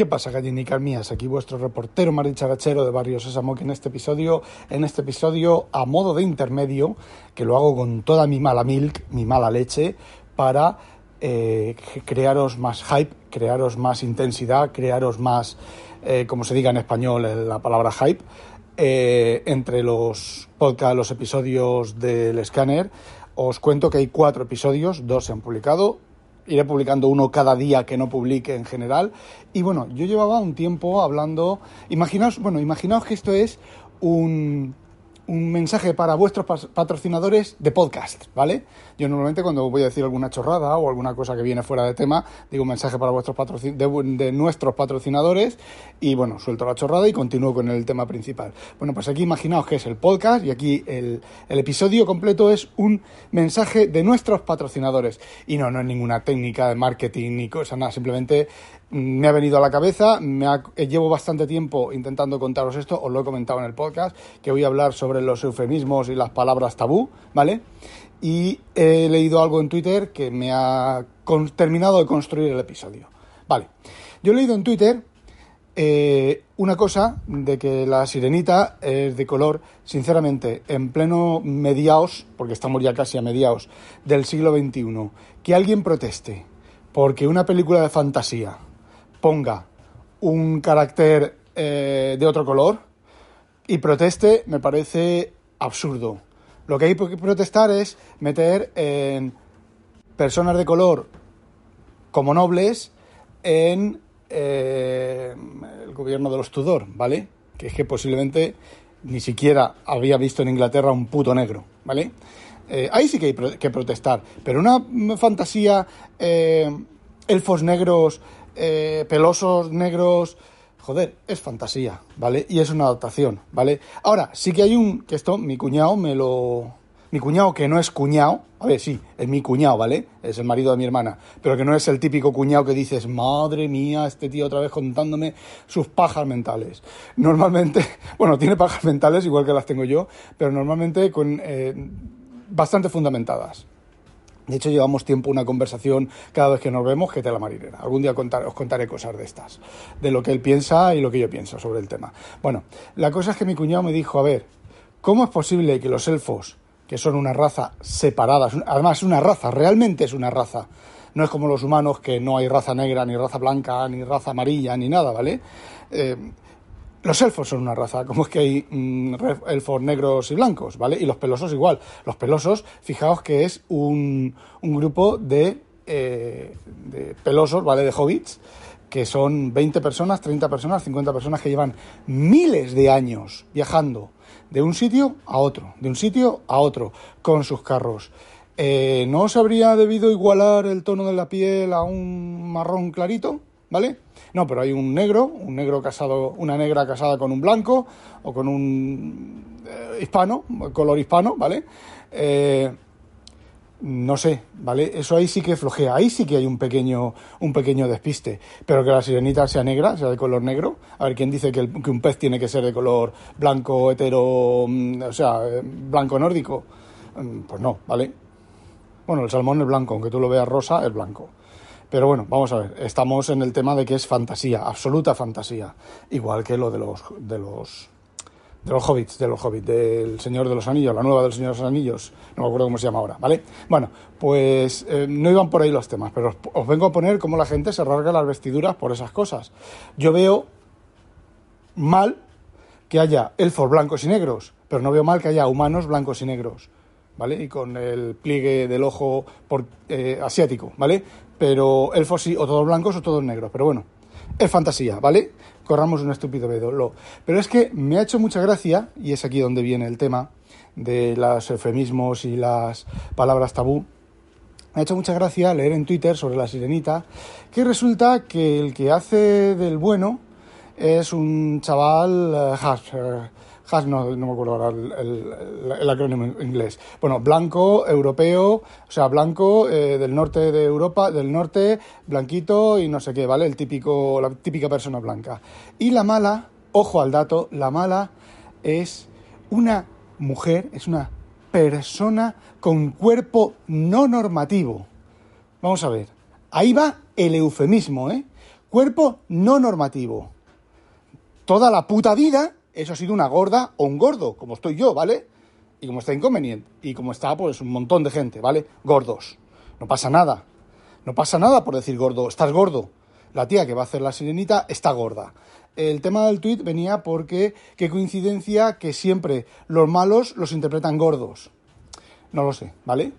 ¿Qué pasa, gallinicas mías? Aquí vuestro reportero maricharachero de Barrio Sésamo, que en este episodio, en este episodio, a modo de intermedio, que lo hago con toda mi mala milk, mi mala leche, para eh, crearos más hype, crearos más intensidad, crearos más, eh, como se diga en español eh, la palabra hype, entre los podcasts, los episodios del escáner. Os cuento que hay cuatro episodios, dos se han publicado, iré publicando uno cada día que no publique en general. Y bueno, yo llevaba un tiempo hablando. Imaginaos, bueno, imaginaos que esto es un, un mensaje para vuestros patrocinadores de podcast, ¿vale? Yo normalmente cuando voy a decir alguna chorrada o alguna cosa que viene fuera de tema, digo un mensaje para vuestros de nuestros patrocinadores y bueno, suelto la chorrada y continúo con el tema principal. Bueno, pues aquí imaginaos que es el podcast y aquí el, el episodio completo es un mensaje de nuestros patrocinadores. Y no, no es ninguna técnica de marketing ni cosa, nada, simplemente me ha venido a la cabeza, me ha- eh, llevo bastante tiempo intentando contaros esto, os lo he comentado en el podcast, que voy a hablar sobre los eufemismos y las palabras tabú, ¿vale? Y he leído algo en Twitter que me ha con- terminado de construir el episodio. Vale, yo he leído en Twitter eh, una cosa de que la sirenita es de color, sinceramente, en pleno mediaos, porque estamos ya casi a mediaos del siglo XXI, que alguien proteste porque una película de fantasía ponga un carácter eh, de otro color y proteste me parece absurdo. Lo que hay que protestar es meter en personas de color como nobles en eh, el gobierno de los Tudor, ¿vale? Que es que posiblemente ni siquiera había visto en Inglaterra un puto negro, ¿vale? Eh, ahí sí que hay que protestar, pero una fantasía, elfos negros, eh, pelosos negros, joder, es fantasía, ¿vale? Y es una adaptación, ¿vale? Ahora, sí que hay un, que esto mi cuñado me lo... Mi cuñado que no es cuñado, a ver, sí, es mi cuñado, ¿vale? Es el marido de mi hermana, pero que no es el típico cuñado que dices, madre mía, este tío otra vez contándome sus pajas mentales. Normalmente, bueno, tiene pajas mentales igual que las tengo yo, pero normalmente con eh, bastante fundamentadas. De hecho, llevamos tiempo una conversación cada vez que nos vemos que te la marinera. Algún día os contaré cosas de estas, de lo que él piensa y lo que yo pienso sobre el tema. Bueno, la cosa es que mi cuñado me dijo, a ver, ¿cómo es posible que los elfos, que son una raza separada, además es una raza, realmente es una raza, no es como los humanos que no hay raza negra, ni raza blanca, ni raza amarilla, ni nada, ¿vale? Eh, los elfos son una raza, como es que hay mm, elfos negros y blancos, ¿vale? Y los pelosos igual. Los pelosos, fijaos que es un, un grupo de, eh, pelosos, ¿vale? De hobbits, que son 20 personas, 30 personas, 50 personas que llevan miles de años viajando de un sitio a otro, de un sitio a otro, con sus carros. Eh, ¿No se habría debido igualar el tono de la piel a un marrón clarito? ¿Vale? No, pero hay un negro, un negro casado, una negra casada con un blanco o con un eh, hispano, color hispano, ¿vale? Eh, no sé, ¿vale? Eso ahí sí que flojea, ahí sí que hay un pequeño, un pequeño despiste. Pero que la sirenita sea negra, sea de color negro. A ver, ¿quién dice que, que un pez tiene que ser de color blanco, hetero, mm, o sea, eh, blanco nórdico? Mm, Pues no, ¿vale? Bueno, el salmón es blanco, aunque tú lo veas rosa, es blanco. Pero bueno, vamos a ver, estamos en el tema de que es fantasía, absoluta fantasía. Igual que lo de los, de los, de los hobbits, de los hobbits, del Señor de los Anillos, la nueva del Señor de los Anillos, no me acuerdo cómo se llama ahora, ¿vale? Bueno, pues eh, no iban por ahí los temas, pero os, vengo a poner cómo la gente se rasga las vestiduras por esas cosas. Yo veo mal que haya elfos blancos y negros, pero no veo mal que haya humanos blancos y negros, ¿vale? Y con el pliegue del ojo eh, asiático, ¿vale? Pero elfos sí, o todos blancos o todos negros, pero bueno, es fantasía, ¿vale? Corramos un estúpido velo. Pero es que me ha hecho mucha gracia, y es aquí donde viene el tema de los eufemismos y las palabras tabú, me ha hecho mucha gracia leer en Twitter sobre la sirenita que resulta que el que hace del bueno es un chaval eh, No, me acuerdo ahora el, el- el acrónimo inglés. Bueno, blanco, europeo, o sea, blanco eh, del norte de Europa, del norte, blanquito y no sé qué, ¿vale? El típico, la típica persona blanca. Y la mala, ojo al dato, la mala es una mujer, es una persona con cuerpo no normativo. Vamos a ver, ahí va el eufemismo, ¿eh? Cuerpo no normativo. Toda la puta vida eso ha sido una gorda o un gordo, como estoy yo, ¿vale? Y como está inconveniente. Y como está, pues, un montón de gente, ¿vale? Gordos. No pasa nada. No pasa nada por decir gordo. Estás gordo. La tía que va a hacer la sirenita está gorda. El tema del tuit venía porque qué coincidencia que siempre los malos los interpretan gordos. No lo sé, ¿vale?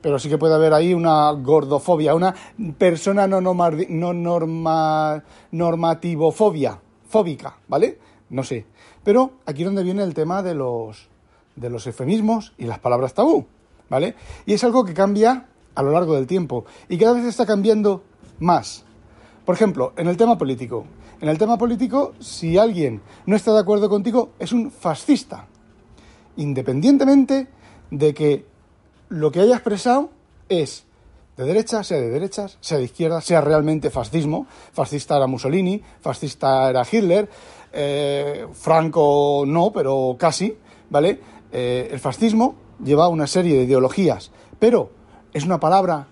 Pero sí que puede haber ahí una gordofobia, una persona no, no norma, normativofobia, fóbica, ¿vale? No sé. Pero aquí es donde viene el tema de los, de los eufemismos y las palabras tabú, ¿vale? Y es algo que cambia a lo largo del tiempo y cada vez está cambiando más. Por ejemplo, en el tema político. En el tema político, si alguien no está de acuerdo contigo, es un fascista. Independientemente de que lo que haya expresado es de derecha, sea de derechas, sea de izquierda, sea realmente fascismo. Fascista era Mussolini, fascista era Hitler, eh, Franco no, pero casi, ¿vale? Eh, el fascismo lleva una serie de ideologías, pero es una palabra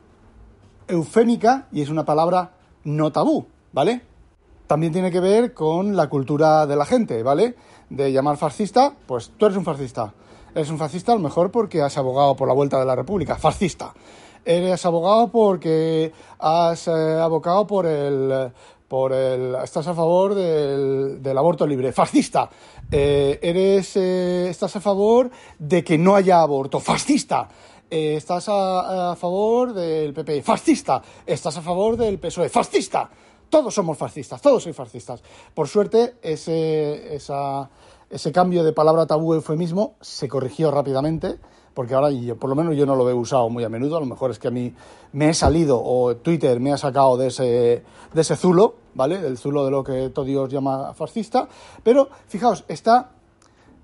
eufémica y es una palabra no tabú, ¿vale? También tiene que ver con la cultura de la gente, ¿vale? De llamar fascista, pues tú eres un fascista. Eres un fascista a lo mejor porque has abogado por la vuelta de la República, fascista. Eres abogado porque has eh, abocado por el, por el, estás a favor del, aborto libre, fascista. Eh, eres, eh, estás a favor de que no haya aborto, fascista. Eh, estás a, favor del PP, fascista. Estás a favor del PSOE, fascista. Todos somos fascistas, todos sois fascistas. Por suerte, ese, ese cambio de palabra tabú eufemismo se corrigió rápidamente porque ahora por lo menos yo no lo he usado muy a menudo, a lo mejor es que a mí me he salido o Twitter me ha sacado de ese, de ese zulo, ¿vale? Del zulo de lo que todo Dios llama fascista, pero fijaos, está,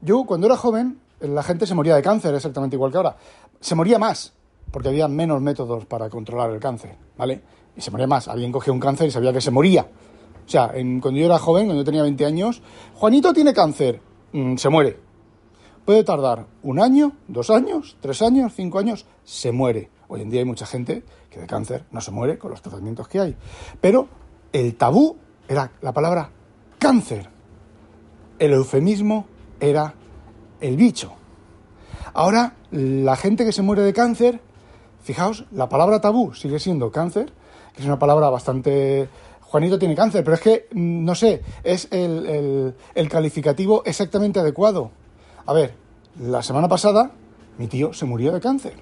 yo cuando era joven la gente se moría de cáncer exactamente igual que ahora, se moría más, porque había menos métodos para controlar el cáncer, ¿vale? Y se moría más, alguien cogía un cáncer y sabía que se moría. O sea, cuando yo era joven, cuando yo tenía 20 años, Juanito tiene cáncer, mm, se muere Puede tardar un año, dos años, tres años, cinco años, se muere. Hoy en día hay mucha gente que de cáncer no se muere con los tratamientos que hay. Pero el tabú era la palabra cáncer. El eufemismo era el bicho. Ahora, la gente que se muere de cáncer, fijaos, la palabra tabú sigue siendo cáncer, que es una palabra bastante... Juanito tiene cáncer, pero es que, mm, no sé, es el, el calificativo exactamente adecuado. A ver, la semana pasada mi tío se murió de cáncer,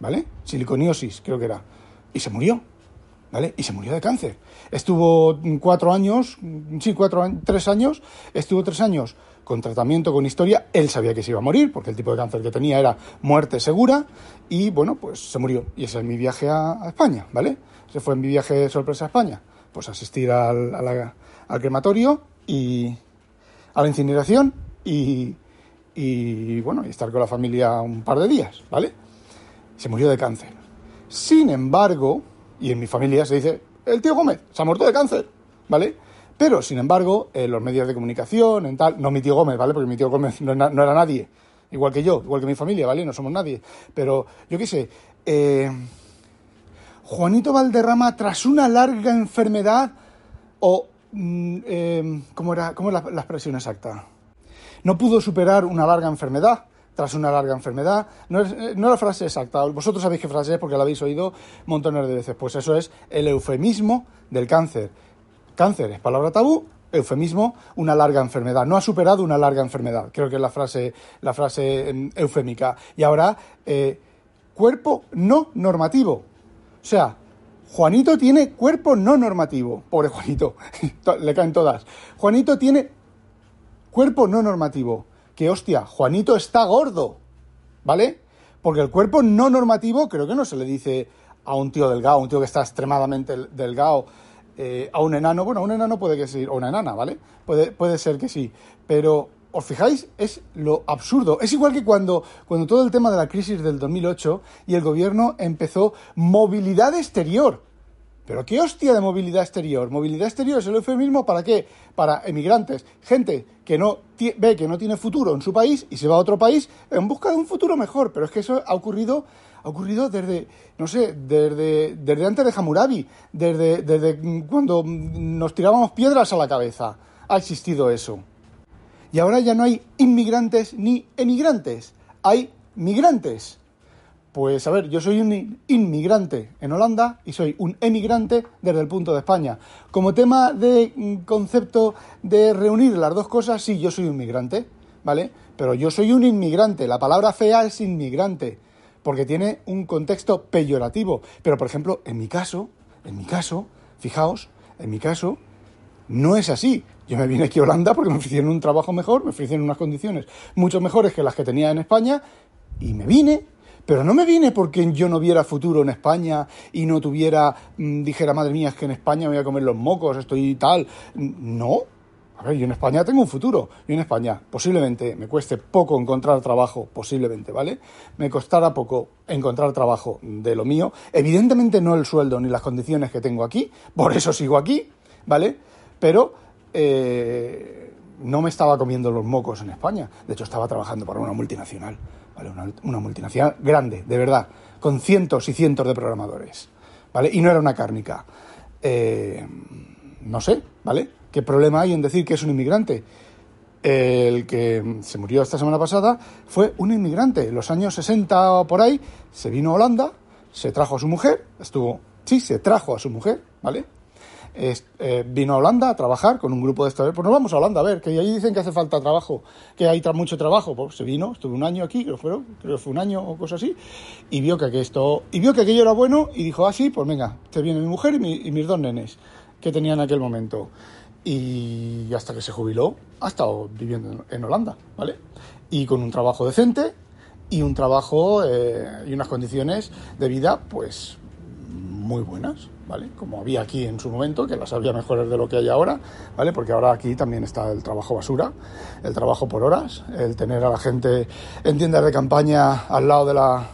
¿vale? Siliconiosis, creo que era. Y se murió, ¿vale? Y se murió de cáncer. Estuvo cuatro años, sí, cuatro, tres años, estuvo tres años con tratamiento, con historia. Él sabía que se iba a morir, porque el tipo de cáncer que tenía era muerte segura, y bueno, pues se murió. Y ese es mi viaje a, España, ¿vale? Se fue en mi viaje de sorpresa a España. Pues asistir al, crematorio y a la incineración y bueno, y estar con la familia un par de días, ¿vale? Se murió de cáncer. Sin embargo, y en mi familia se dice, el tío Gómez se ha muerto de cáncer, ¿vale? Pero, sin embargo, en los medios de comunicación, en tal, no mi tío Gómez, ¿vale? Porque mi tío Gómez no, era nadie, igual que yo, igual que mi familia, ¿vale? No somos nadie. Pero, yo qué sé, eh, Juanito Valderrama, tras una larga enfermedad, o, mm, eh, ¿cómo era, cómo es la expresión exacta? no pudo superar una larga enfermedad, tras una larga enfermedad. No es, eh, no la frase exacta, vosotros sabéis qué frase es porque la habéis oído montones de veces. Pues eso es el eufemismo del cáncer. Cáncer es palabra tabú, eufemismo, una larga enfermedad. No ha superado una larga enfermedad. Creo que es la frase, la frase em, eufémica. Y ahora, eh, cuerpo no normativo. O sea, Juanito tiene cuerpo no normativo. Pobre Juanito, le caen todas. Juanito tiene Cuerpo no normativo. Que hostia, Juanito está gordo. ¿Vale? Porque el cuerpo no normativo creo que no se le dice a un tío delgado, un tío que está extremadamente delgado, eh, a un enano. Bueno, a un enano puede que sí, o una enana, ¿vale? Puede, puede ser que sí. Pero, ¿os fijáis? Es lo absurdo. Es igual que cuando, cuando todo el tema de la crisis del 2008 y el gobierno empezó movilidad exterior. Pero qué hostia de movilidad exterior. Movilidad exterior es el eufemismo para qué? Para emigrantes, gente que no ve que no tiene futuro en su país y se va a otro país en busca de un futuro mejor. Pero es que eso ha ocurrido Ha ocurrido desde, no sé, desde, desde antes de Hammurabi, desde, desde cuando nos tirábamos piedras a la cabeza. Ha existido eso. Y ahora ya no hay inmigrantes ni emigrantes, hay migrantes. Pues a ver, yo soy un inmigrante en Holanda y soy un emigrante desde el punto de España. Como tema de mm, concepto de reunir las dos cosas, sí, yo soy un migrante, ¿vale? Pero yo soy un inmigrante. La palabra fea es inmigrante, porque tiene un contexto peyorativo. Pero, por ejemplo, en mi caso, en mi caso, fijaos, en mi caso, no es así. Yo me vine aquí a Holanda porque me ofrecieron un trabajo mejor, me ofrecieron unas condiciones mucho mejores que las que tenía en España y me vine. Pero no me vine porque yo no viera futuro en España y no tuviera, mm, dijera, madre mía, es que en España voy a comer los mocos, estoy tal. No. A ver, yo en España tengo un futuro. Yo en España posiblemente me cueste poco encontrar trabajo, posiblemente, ¿vale? Me costará poco encontrar trabajo de lo mío. Evidentemente no el sueldo ni las condiciones que tengo aquí, por eso sigo aquí, ¿vale? Pero eh, no me estaba comiendo los mocos en España. De hecho, estaba trabajando para una multinacional, ¿vale? Una, multinacional grande, de verdad, con cientos y cientos de programadores, ¿vale? Y no era una cárnica. Eh, no sé, ¿vale? ¿Qué problema hay en decir que es un inmigrante? El que se murió esta semana pasada fue un inmigrante. En los años 60 o por ahí se vino a Holanda, se trajo a su mujer, estuvo, sí, se trajo a su mujer, ¿vale? Eh, vino a Holanda a trabajar con un grupo de estudiantes. Pues nos vamos a Holanda a ver, que ahí dicen que hace falta trabajo, que hay mucho trabajo. Pues se vino, estuve un año aquí, creo, creo que fue un año o cosa así, y vio que esto, y vio que aquello era bueno y dijo, ah, sí, pues venga, te viene mi mujer y, mis dos nenes que tenía en aquel momento. Y hasta que se jubiló, ha estado viviendo en Holanda, ¿vale? Y con un trabajo decente y un trabajo eh, y unas condiciones de vida, pues, muy buenas. ¿vale? Como había aquí en su momento, que las había mejores de lo que hay ahora, ¿vale? Porque ahora aquí también está el trabajo basura, el trabajo por horas, el tener a la gente en tiendas de campaña al lado de la,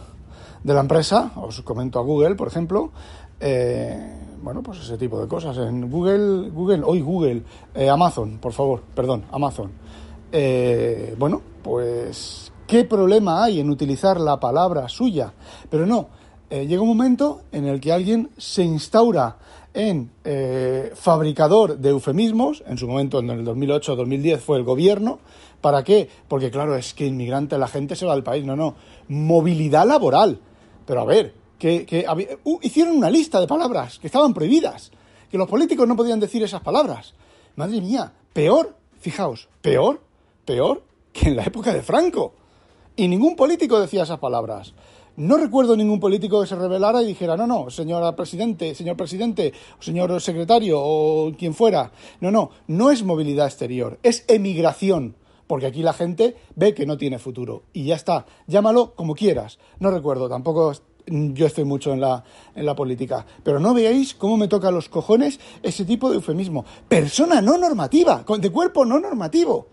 de la empresa, os comento a Google, por ejemplo, eh, bueno, pues ese tipo de cosas. En Google, Google, hoy Google, eh, Amazon, por favor, perdón, Amazon. Eh, bueno, pues, ¿qué problema hay en utilizar la palabra suya? Pero no, eh, llega un momento en el que alguien se instaura en eh, fabricador de eufemismos, en su momento en el 2008-2010 fue el gobierno, ¿para qué? Porque claro, es que inmigrante la gente se va del país, no, no, movilidad laboral, pero a ver, que, uh, hicieron una lista de palabras que estaban prohibidas, que los políticos no podían decir esas palabras, madre mía, peor, fijaos, peor, peor que en la época de Franco, y ningún político decía esas palabras. No recuerdo ningún político que se revelara y dijera, no, no, señora presidente, señor presidente, señor secretario o quien fuera. No, no, no es movilidad exterior, es emigración. Porque aquí la gente ve que no tiene futuro. Y ya está. Llámalo como quieras. No recuerdo, tampoco yo estoy mucho en la, en la política. Pero no veáis cómo me toca los cojones ese tipo de eufemismo. Persona no normativa, de cuerpo no normativo.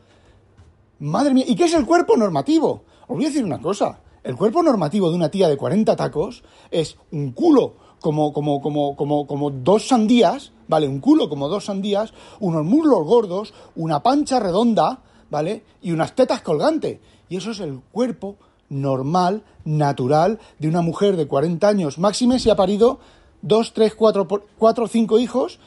Madre mía, ¿y qué es el cuerpo normativo? Os voy a decir una cosa. El cuerpo normativo de una tía de 40 tacos es un culo como, como, como, como, como dos sandías, ¿vale? Un culo como dos sandías, unos muslos gordos, una pancha redonda, ¿vale? Y unas tetas colgantes. Y eso es el cuerpo normal, natural, de una mujer de 40 años máxime si ha parido dos, tres, cuatro, cuatro o cinco hijos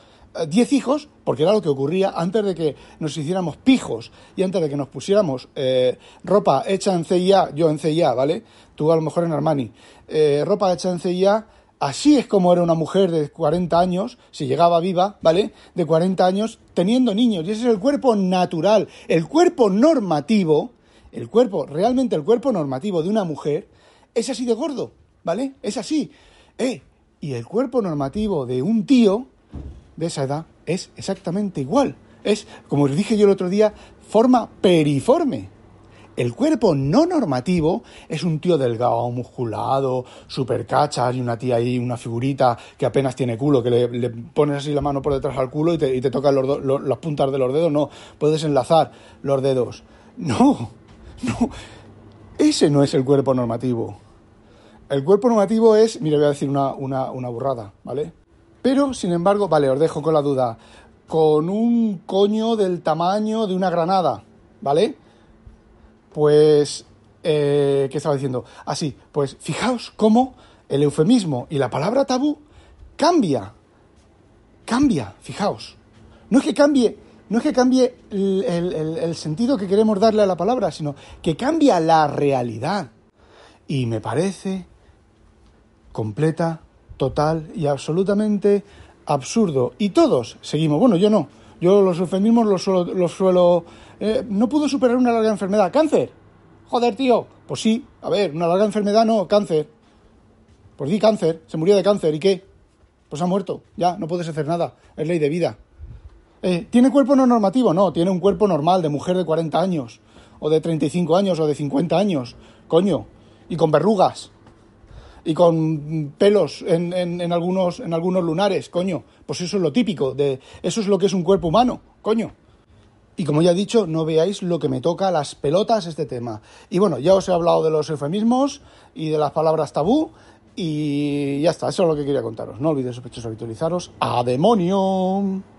10 hijos, porque era lo que ocurría antes de que nos hiciéramos pijos y antes de que nos pusiéramos eh, ropa hecha en CIA, yo en CIA, ¿vale? Tú a lo mejor en Armani, eh, ropa hecha en CIA, así es como era una mujer de 40 años, si llegaba viva, ¿vale? De 40 años, teniendo niños, y ese es el cuerpo natural, el cuerpo normativo, el cuerpo, realmente el cuerpo normativo de una mujer, es así de gordo, ¿vale? Es así. Eh, y el cuerpo normativo de un tío de esa edad es exactamente igual. Es, como os dije yo el otro día, forma periforme. El cuerpo no normativo es un tío delgado, musculado, super cachas y una tía ahí, una figurita que apenas tiene culo, que le, pones así la mano por detrás al culo y te, y tocan los, las puntas de los dedos. No, puedes enlazar los dedos. No, no, ese no es el cuerpo normativo. El cuerpo normativo es, mire, voy a decir una, una, una burrada, ¿vale? Pero, sin embargo, vale, os dejo con la duda, con un coño del tamaño de una granada, ¿vale? Pues eh, ¿qué estaba diciendo? Así, pues fijaos cómo el eufemismo y la palabra tabú cambia. Cambia, fijaos. No es que cambie, no es que cambie el sentido que queremos darle a la palabra, sino que cambia la realidad. Y me parece completa, total y absolutamente absurdo. Y todos seguimos, bueno, yo no, yo los eufemismos los suelo... Los suelo eh, no pudo superar una larga enfermedad, cáncer. Joder, tío. Pues sí, a ver, una larga enfermedad no, cáncer. Pues di cáncer, se murió de cáncer, ¿y qué? Pues ha muerto, ya, no puedes hacer nada, es ley de vida. Eh, ¿Tiene cuerpo no normativo? No, tiene un cuerpo normal de mujer de 40 años, o de 35 años, o de 50 años, coño, y con verrugas y con pelos en, en, algunos, en algunos lunares, coño. Pues eso es lo típico, de, eso es lo que es un cuerpo humano, coño. Y como ya he dicho, no veáis lo que me toca las pelotas este tema. Y bueno, ya os he hablado de los eufemismos y de las palabras tabú. Y ya está, eso es lo que quería contaros. No olvidéis, sospechosos, habitualizaros. ¡A demonio!